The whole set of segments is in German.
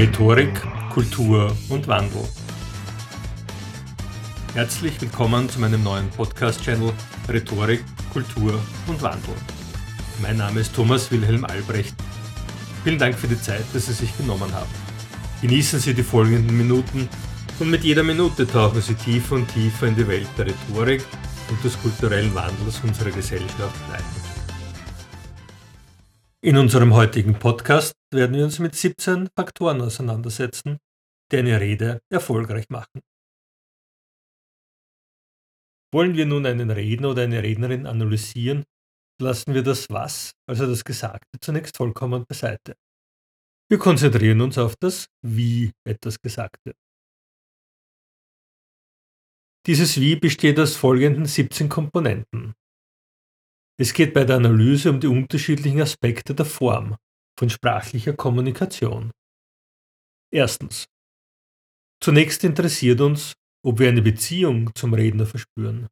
Rhetorik, Kultur und Wandel. Herzlich willkommen zu meinem neuen Podcast-Channel Rhetorik, Kultur und Wandel. Mein Name ist Thomas Wilhelm Albrecht. Vielen Dank für die Zeit, dass Sie sich genommen haben. Genießen Sie die folgenden Minuten und mit jeder Minute tauchen Sie tiefer und tiefer in die Welt der Rhetorik und des kulturellen Wandels unserer Gesellschaft ein. In unserem heutigen Podcast werden wir uns mit 17 Faktoren auseinandersetzen, die eine Rede erfolgreich machen. Wollen wir nun einen Redner oder eine Rednerin analysieren, lassen wir das Was, also das Gesagte, zunächst vollkommen beiseite. Wir konzentrieren uns auf das Wie etwas gesagt wird. Dieses Wie besteht aus folgenden 17 Komponenten. Es geht bei der Analyse um die unterschiedlichen Aspekte der Form von sprachlicher Kommunikation. Erstens. Zunächst interessiert uns, ob wir eine Beziehung zum Redner verspüren.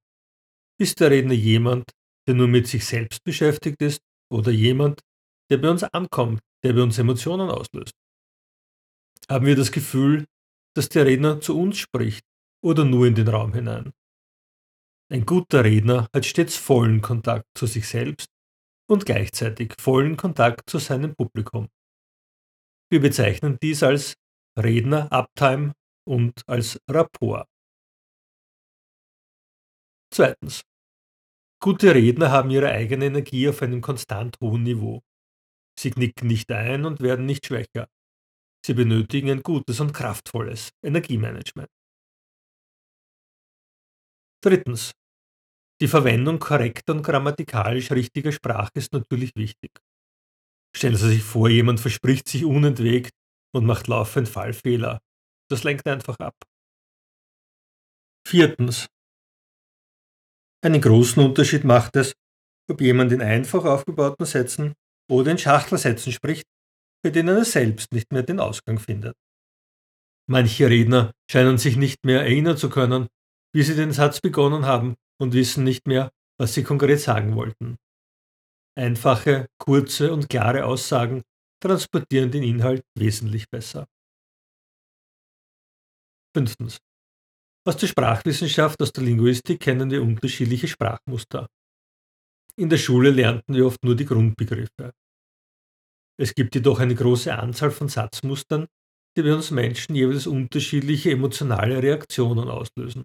Ist der Redner jemand, der nur mit sich selbst beschäftigt ist oder jemand, der bei uns ankommt, der bei uns Emotionen auslöst? Haben wir das Gefühl, dass der Redner zu uns spricht oder nur in den Raum hinein? Ein guter Redner hat stets vollen Kontakt zu sich selbst und gleichzeitig vollen Kontakt zu seinem Publikum. Wir bezeichnen dies als Redner Uptime und als Rapport. Zweitens. Gute Redner haben ihre eigene Energie auf einem konstant hohen Niveau. Sie knicken nicht ein und werden nicht schwächer. Sie benötigen ein gutes und kraftvolles Energiemanagement. Drittens. Die Verwendung korrekter und grammatikalisch richtiger Sprache ist natürlich wichtig. Stellen Sie sich vor, jemand verspricht sich unentwegt und macht laufend Fallfehler. Das lenkt einfach ab. Viertens. Einen großen Unterschied macht es, ob jemand in einfach aufgebauten Sätzen oder in Schachtelsätzen spricht, bei denen er selbst nicht mehr den Ausgang findet. Manche Redner scheinen sich nicht mehr erinnern zu können, wie sie den Satz begonnen haben und wissen nicht mehr, was sie konkret sagen wollten. Einfache, kurze und klare Aussagen transportieren den Inhalt wesentlich besser. Fünftens. Aus der Sprachwissenschaft, aus der Linguistik kennen wir unterschiedliche Sprachmuster. In der Schule lernten wir oft nur die Grundbegriffe. Es gibt jedoch eine große Anzahl von Satzmustern, die bei uns Menschen jeweils unterschiedliche emotionale Reaktionen auslösen.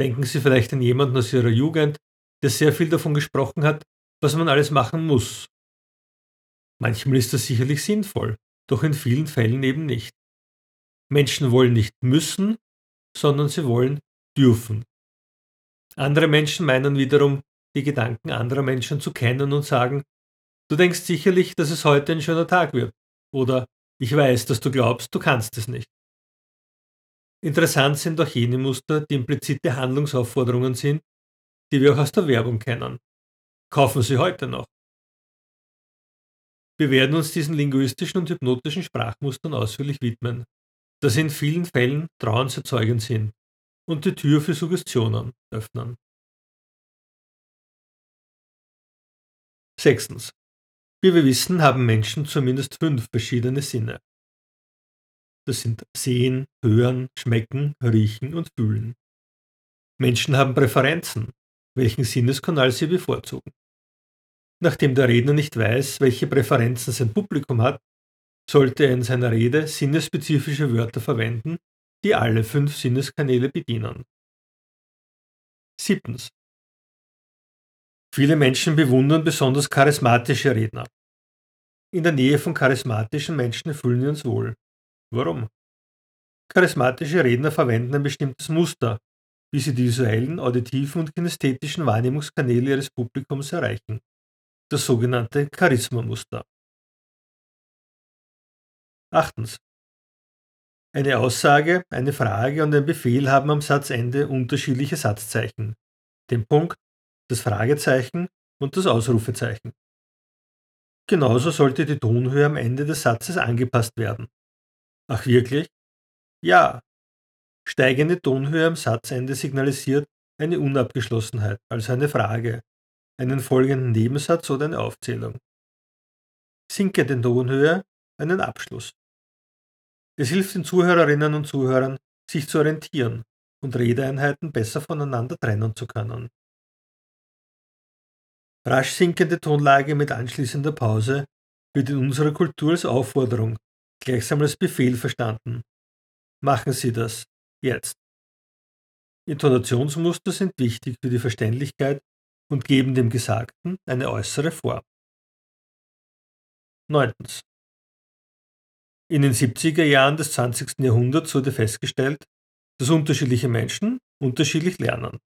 Denken Sie vielleicht an jemanden aus Ihrer Jugend, der sehr viel davon gesprochen hat, was man alles machen muss. Manchmal ist das sicherlich sinnvoll, doch in vielen Fällen eben nicht. Menschen wollen nicht müssen, sondern sie wollen dürfen. Andere Menschen meinen wiederum, die Gedanken anderer Menschen zu kennen und sagen, du denkst sicherlich, dass es heute ein schöner Tag wird. Oder ich weiß, dass du glaubst, du kannst es nicht. Interessant sind auch jene Muster, die implizite Handlungsaufforderungen sind, die wir auch aus der Werbung kennen. Kaufen Sie heute noch. Wir werden uns diesen linguistischen und hypnotischen Sprachmustern ausführlich widmen, da sie in vielen Fällen trauenserzeugend sind und die Tür für Suggestionen öffnen. Sechstens. Wie wir wissen, haben Menschen zumindest fünf verschiedene Sinne. Das sind Sehen, Hören, Schmecken, Riechen und Fühlen. Menschen haben Präferenzen, welchen Sinneskanal sie bevorzugen. Nachdem der Redner nicht weiß, welche Präferenzen sein Publikum hat, sollte er in seiner Rede sinnesspezifische Wörter verwenden, die alle fünf Sinneskanäle bedienen. Siebtens. Viele Menschen bewundern besonders charismatische Redner. In der Nähe von charismatischen Menschen fühlen wir uns wohl. Warum? Charismatische Redner verwenden ein bestimmtes Muster, wie sie die visuellen, auditiven und kinästhetischen Wahrnehmungskanäle ihres Publikums erreichen. Das sogenannte Charisma-Muster. Achtens. Eine Aussage, eine Frage und ein Befehl haben am Satzende unterschiedliche Satzzeichen. Den Punkt, das Fragezeichen und das Ausrufezeichen. Genauso sollte die Tonhöhe am Ende des Satzes angepasst werden. Ach wirklich? Ja. Steigende Tonhöhe am Satzende signalisiert eine Unabgeschlossenheit, also eine Frage, einen folgenden Nebensatz oder eine Aufzählung. Sinkende Tonhöhe einen Abschluss. Es hilft den Zuhörerinnen und Zuhörern, sich zu orientieren und Redeeinheiten besser voneinander trennen zu können. Rasch sinkende Tonlage mit anschließender Pause wird in unserer Kultur als Aufforderung, gleichsam als Befehl verstanden. Machen Sie das jetzt. Intonationsmuster sind wichtig für die Verständlichkeit und geben dem Gesagten eine äußere Form. 9. In den 70er Jahren des 20. Jahrhunderts wurde festgestellt, dass unterschiedliche Menschen unterschiedlich lernen.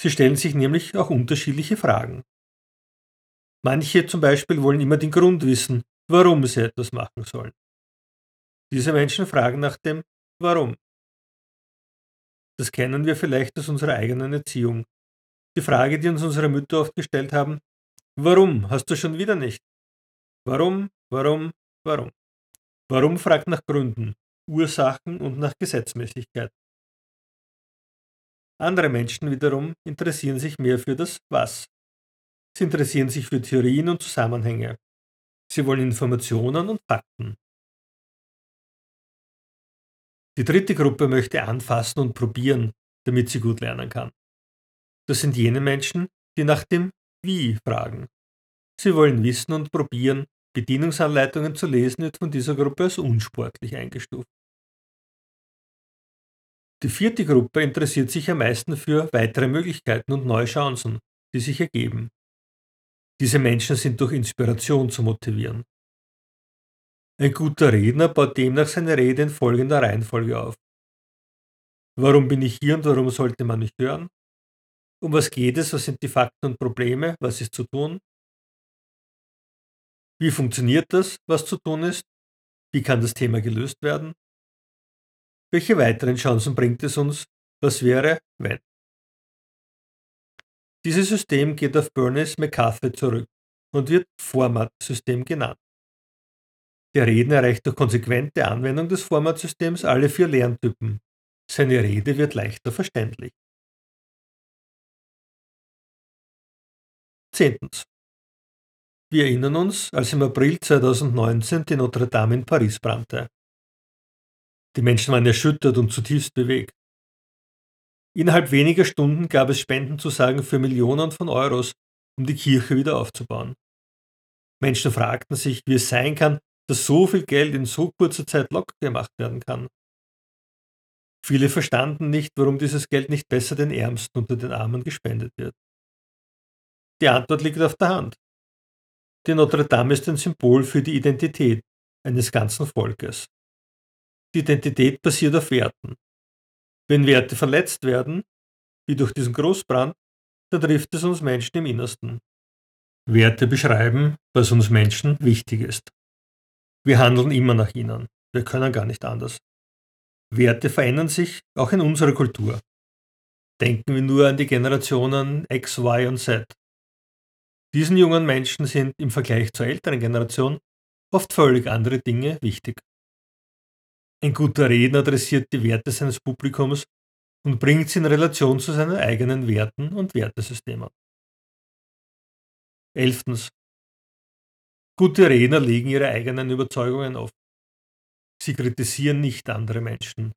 Sie stellen sich nämlich auch unterschiedliche Fragen. Manche zum Beispiel wollen immer den Grund wissen, warum sie etwas machen sollen. Diese Menschen fragen nach dem Warum. Das kennen wir vielleicht aus unserer eigenen Erziehung. Die Frage, die uns unsere Mütter oft gestellt haben, warum hast du schon wieder nicht? Warum, warum, warum? Warum fragt nach Gründen, Ursachen und nach Gesetzmäßigkeit. Andere Menschen wiederum interessieren sich mehr für das Was. Sie interessieren sich für Theorien und Zusammenhänge. Sie wollen Informationen und Fakten. Die dritte Gruppe möchte anfassen und probieren, damit sie gut lernen kann. Das sind jene Menschen, die nach dem Wie fragen. Sie wollen wissen und probieren, Bedienungsanleitungen zu lesen wird von dieser Gruppe als unsportlich eingestuft. Die vierte Gruppe interessiert sich am meisten für weitere Möglichkeiten und neue Chancen, die sich ergeben. Diese Menschen sind durch Inspiration zu motivieren. Ein guter Redner baut demnach seine Rede in folgender Reihenfolge auf. Warum bin ich hier und warum sollte man mich hören? Um was geht es? Was sind die Fakten und Probleme? Was ist zu tun? Wie funktioniert das, was zu tun ist? Wie kann das Thema gelöst werden? Welche weiteren Chancen bringt es uns? Was wäre, wenn? Dieses System geht auf Bernice McCarthy zurück und wird Format-System genannt. Der Redner erreicht durch konsequente Anwendung des Formatsystems alle vier Lerntypen. Seine Rede wird leichter verständlich. Zehntens. Wir erinnern uns, als im April 2019 die Notre Dame in Paris brannte. Die Menschen waren erschüttert und zutiefst bewegt. Innerhalb weniger Stunden gab es Spendenzusagen für Millionen von Euros, um die Kirche wieder aufzubauen. Menschen fragten sich, wie es sein kann, dass so viel Geld in so kurzer Zeit locker gemacht werden kann. Viele verstanden nicht, warum dieses Geld nicht besser den Ärmsten unter den Armen gespendet wird. Die Antwort liegt auf der Hand. Die Notre Dame ist ein Symbol für die Identität eines ganzen Volkes. Die Identität basiert auf Werten. Wenn Werte verletzt werden, wie durch diesen Großbrand, dann trifft es uns Menschen im Innersten. Werte beschreiben, was uns Menschen wichtig ist. Wir handeln immer nach ihnen. Wir können gar nicht anders. Werte verändern sich auch in unserer Kultur. Denken wir nur an die Generationen X, Y und Z. Diesen jungen Menschen sind im Vergleich zur älteren Generation oft völlig andere Dinge wichtig. Ein guter Redner adressiert die Werte seines Publikums und bringt sie in Relation zu seinen eigenen Werten und Wertesystemen. Elftens. Gute Redner legen ihre eigenen Überzeugungen auf. Sie kritisieren nicht andere Menschen.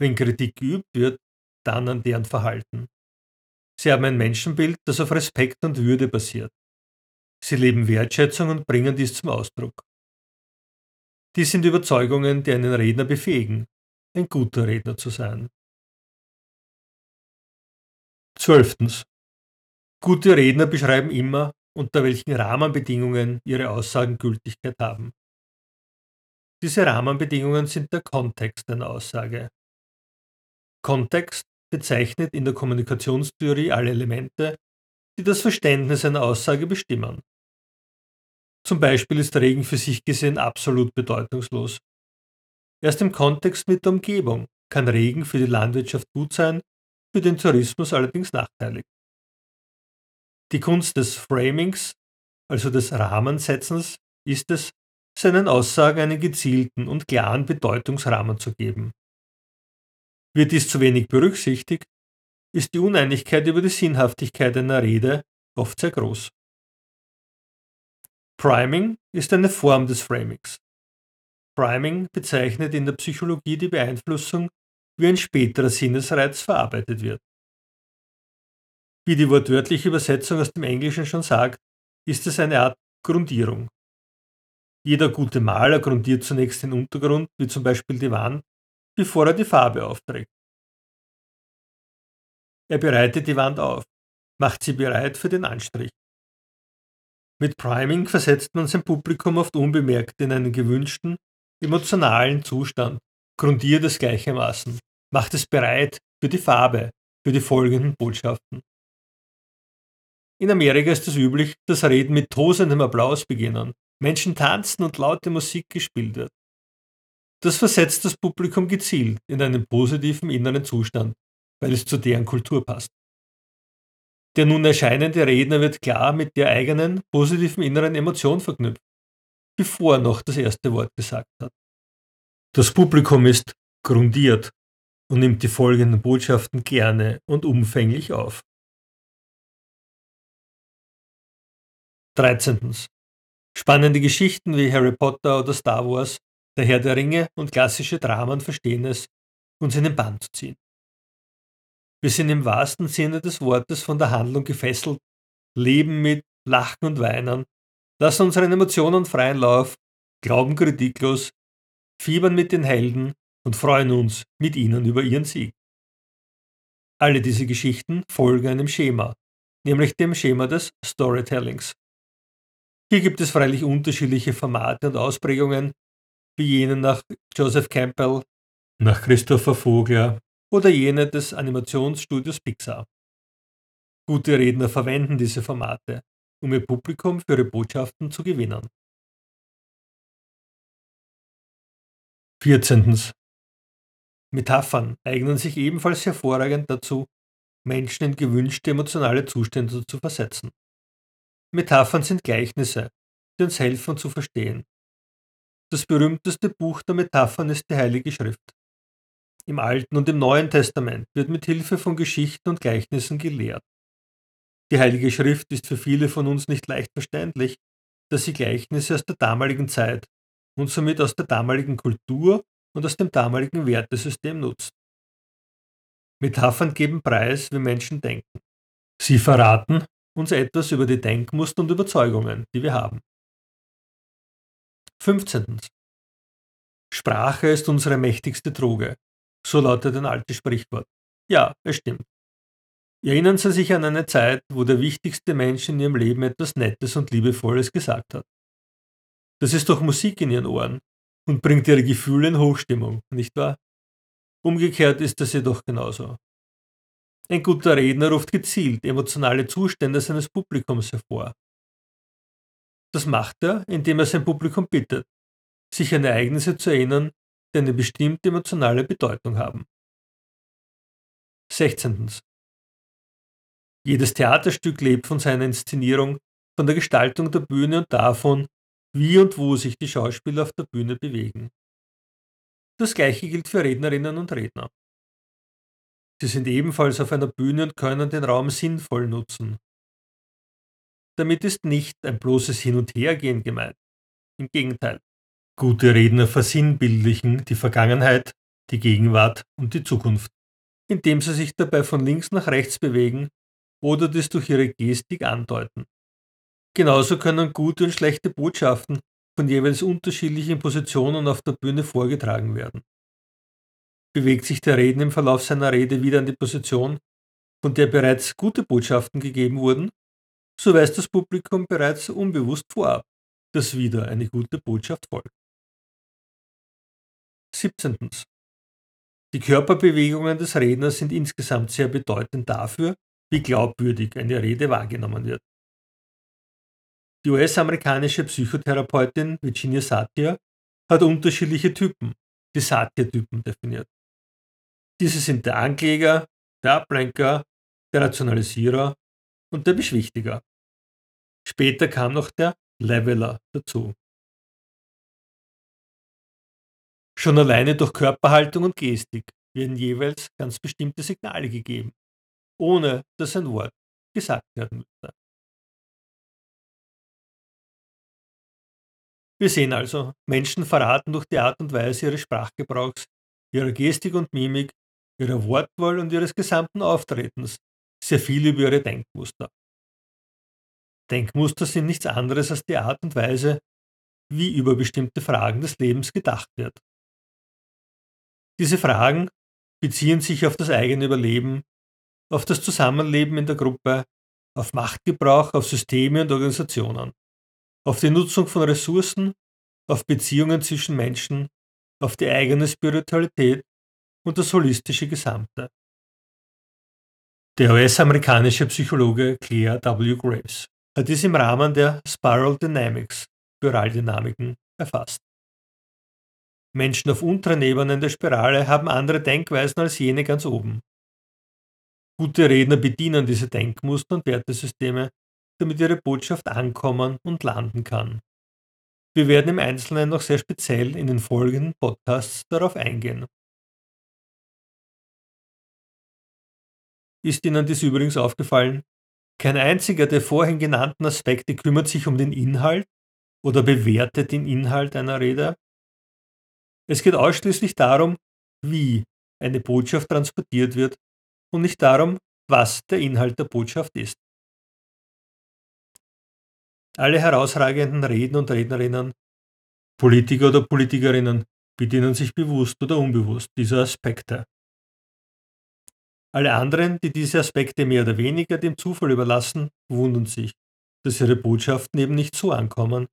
Wenn Kritik geübt wird, dann an deren Verhalten. Sie haben ein Menschenbild, das auf Respekt und Würde basiert. Sie leben Wertschätzung und bringen dies zum Ausdruck. Dies sind Überzeugungen, die einen Redner befähigen, ein guter Redner zu sein. Zwölftens. Gute Redner beschreiben immer, unter welchen Rahmenbedingungen ihre Aussagen Gültigkeit haben. Diese Rahmenbedingungen sind der Kontext einer Aussage. Kontext bezeichnet in der Kommunikationstheorie alle Elemente, die das Verständnis einer Aussage bestimmen. Zum Beispiel ist Regen für sich gesehen absolut bedeutungslos. Erst im Kontext mit der Umgebung kann Regen für die Landwirtschaft gut sein, für den Tourismus allerdings nachteilig. Die Kunst des Framings, also des Rahmensetzens, ist es, seinen Aussagen einen gezielten und klaren Bedeutungsrahmen zu geben. Wird dies zu wenig berücksichtigt, ist die Uneinigkeit über die Sinnhaftigkeit einer Rede oft sehr groß. Priming ist eine Form des Framings. Priming bezeichnet in der Psychologie die Beeinflussung, wie ein späterer Sinnesreiz verarbeitet wird. Wie die wortwörtliche Übersetzung aus dem Englischen schon sagt, ist es eine Art Grundierung. Jeder gute Maler grundiert zunächst den Untergrund, wie zum Beispiel die Wand, bevor er die Farbe aufträgt. Er bereitet die Wand auf, macht sie bereit für den Anstrich. Mit Priming versetzt man sein Publikum oft unbemerkt in einen gewünschten, emotionalen Zustand, grundiert es gleichermaßen, macht es bereit für die Farbe, für die folgenden Botschaften. In Amerika ist es üblich, dass Reden mit tosendem Applaus beginnen, Menschen tanzen und laute Musik gespielt wird. Das versetzt das Publikum gezielt in einen positiven inneren Zustand, weil es zu deren Kultur passt. Der nun erscheinende Redner wird klar mit der eigenen positiven inneren Emotion verknüpft, bevor er noch das erste Wort gesagt hat. Das Publikum ist grundiert und nimmt die folgenden Botschaften gerne und umfänglich auf. 13. Spannende Geschichten wie Harry Potter oder Star Wars, der Herr der Ringe und klassische Dramen verstehen es, uns in den Bann zu ziehen. Wir sind im wahrsten Sinne des Wortes von der Handlung gefesselt, leben mit, lachen und weinen, lassen unseren Emotionen freien Lauf, glauben kritiklos, fiebern mit den Helden und freuen uns mit ihnen über ihren Sieg. Alle diese Geschichten folgen einem Schema, nämlich dem Schema des Storytellings. Hier gibt es freilich unterschiedliche Formate und Ausprägungen, wie jene nach Joseph Campbell, nach Christopher Vogler oder jene des Animationsstudios Pixar. Gute Redner verwenden diese Formate, um ihr Publikum für ihre Botschaften zu gewinnen. 14. Metaphern eignen sich ebenfalls hervorragend dazu, Menschen in gewünschte emotionale Zustände zu versetzen. Metaphern sind Gleichnisse, die uns helfen zu verstehen. Das berühmteste Buch der Metaphern ist die Heilige Schrift. Im Alten und im Neuen Testament wird mit Hilfe von Geschichten und Gleichnissen gelehrt. Die Heilige Schrift ist für viele von uns nicht leicht verständlich, dass sie Gleichnisse aus der damaligen Zeit und somit aus der damaligen Kultur und aus dem damaligen Wertesystem nutzt. Metaphern geben Preis, wie Menschen denken. Sie verraten, uns etwas über die Denkmuster und Überzeugungen, die wir haben. 15. Sprache ist unsere mächtigste Droge. So lautet ein altes Sprichwort. Ja, es stimmt. Erinnern Sie sich an eine Zeit, wo der wichtigste Mensch in Ihrem Leben etwas Nettes und Liebevolles gesagt hat. Das ist doch Musik in Ihren Ohren und bringt Ihre Gefühle in Hochstimmung, nicht wahr? Umgekehrt ist das jedoch genauso. Ein guter Redner ruft gezielt emotionale Zustände seines Publikums hervor. Das macht er, indem er sein Publikum bittet, sich an Ereignisse zu erinnern, die eine bestimmte emotionale Bedeutung haben. 16. Jedes Theaterstück lebt von seiner Inszenierung, von der Gestaltung der Bühne und davon, wie und wo sich die Schauspieler auf der Bühne bewegen. Das gleiche gilt für Rednerinnen und Redner. Sie sind ebenfalls auf einer Bühne und können den Raum sinnvoll nutzen. Damit ist nicht ein bloßes Hin- und Hergehen gemeint. Im Gegenteil. Gute Redner versinnbildlichen die Vergangenheit, die Gegenwart und die Zukunft, indem sie sich dabei von links nach rechts bewegen oder das durch ihre Gestik andeuten. Genauso können gute und schlechte Botschaften von jeweils unterschiedlichen Positionen auf der Bühne vorgetragen werden. Bewegt sich der Redner im Verlauf seiner Rede wieder an die Position, von der bereits gute Botschaften gegeben wurden, so weiß das Publikum bereits unbewusst vorab, dass wieder eine gute Botschaft folgt. 17. Die Körperbewegungen des Redners sind insgesamt sehr bedeutend dafür, wie glaubwürdig eine Rede wahrgenommen wird. Die US-amerikanische Psychotherapeutin Virginia Satir hat unterschiedliche Typen, die Satir-Typen definiert. Diese sind der Ankläger, der Ablenker, der Rationalisierer und der Beschwichtiger. Später kam noch der Leveler dazu. Schon alleine durch Körperhaltung und Gestik werden jeweils ganz bestimmte Signale gegeben, ohne dass ein Wort gesagt werden müsste. Wir sehen also, Menschen verraten durch die Art und Weise ihres Sprachgebrauchs, ihrer Gestik und Mimik, ihrer Wortwahl und ihres gesamten Auftretens sehr viel über ihre Denkmuster. Denkmuster sind nichts anderes als die Art und Weise, wie über bestimmte Fragen des Lebens gedacht wird. Diese Fragen beziehen sich auf das eigene Überleben, auf das Zusammenleben in der Gruppe, auf Machtgebrauch, auf Systeme und Organisationen, auf die Nutzung von Ressourcen, auf Beziehungen zwischen Menschen, auf die eigene Spiritualität und das holistische Gesamte. Der US-amerikanische Psychologe Claire W. Graves hat dies im Rahmen der Spiral Dynamics, Spiraldynamiken, erfasst. Menschen auf unteren Ebenen der Spirale haben andere Denkweisen als jene ganz oben. Gute Redner bedienen diese Denkmuster und Wertesysteme, damit ihre Botschaft ankommen und landen kann. Wir werden im Einzelnen noch sehr speziell in den folgenden Podcasts darauf eingehen. Ist Ihnen dies übrigens aufgefallen? Kein einziger der vorhin genannten Aspekte kümmert sich um den Inhalt oder bewertet den Inhalt einer Rede. Es geht ausschließlich darum, wie eine Botschaft transportiert wird und nicht darum, was der Inhalt der Botschaft ist. Alle herausragenden Reden und Rednerinnen, Politiker oder Politikerinnen bedienen sich bewusst oder unbewusst dieser Aspekte. Alle anderen, die diese Aspekte mehr oder weniger dem Zufall überlassen, wundern sich, dass ihre Botschaften eben nicht so ankommen,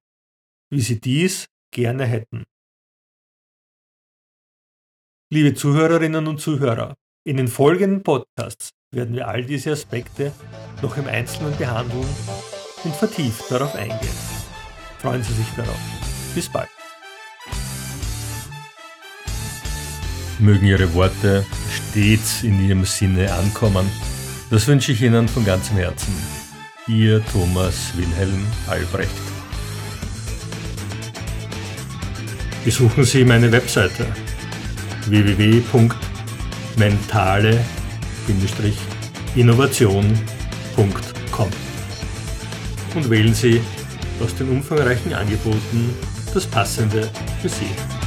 wie sie dies gerne hätten. Liebe Zuhörerinnen und Zuhörer, in den folgenden Podcasts werden wir all diese Aspekte noch im Einzelnen behandeln und vertieft darauf eingehen. Freuen Sie sich darauf. Bis bald. Mögen Ihre Worte stets in Ihrem Sinne ankommen. Das wünsche ich Ihnen von ganzem Herzen. Ihr Thomas Wilhelm Albrecht. Besuchen Sie meine Webseite www.albrecht.com mentale-innovation.com und wählen Sie aus den umfangreichen Angeboten das passende für Sie.